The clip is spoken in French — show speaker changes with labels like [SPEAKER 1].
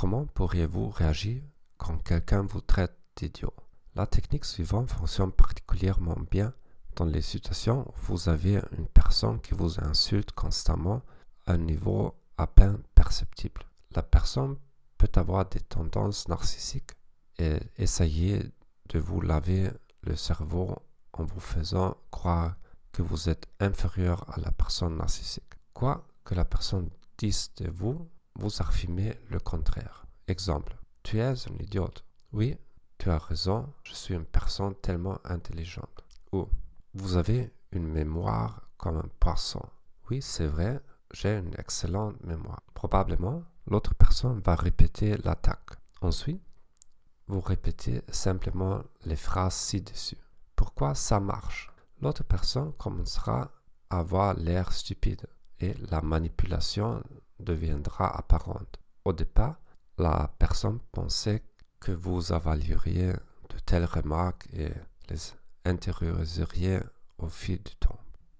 [SPEAKER 1] Comment pourriez-vous réagir quand quelqu'un vous traite d'idiot? La technique suivante fonctionne particulièrement bien dans les situations où vous avez une personne qui vous insulte constamment à un niveau à peine perceptible. La personne peut avoir des tendances narcissiques et essayer de vous laver le cerveau en vous faisant croire que vous êtes inférieur à la personne narcissique. Quoi que la personne dise de vous, vous affirmez le contraire. Exemple, tu es un idiote. Oui, tu as raison, je suis une personne tellement intelligente. Ou, vous avez une mémoire comme un poisson. Oui, c'est vrai, j'ai une excellente mémoire. Probablement, l'autre personne va répéter l'attaque. Ensuite, vous répétez simplement les phrases ci-dessus. Pourquoi ça marche? L'autre personne commencera à avoir l'air stupide et la manipulation deviendra apparente. Au départ, la personne pensait que vous avaleriez de telles remarques et les intérioriseriez au fil du temps.